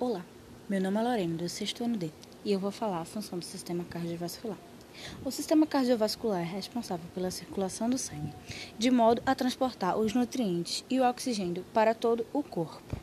Olá, meu nome é Lorena, do sexto ano D, e eu vou falar a função do sistema cardiovascular. O sistema cardiovascular é responsável pela circulação do sangue, de modo a transportar os nutrientes e o oxigênio para todo o corpo.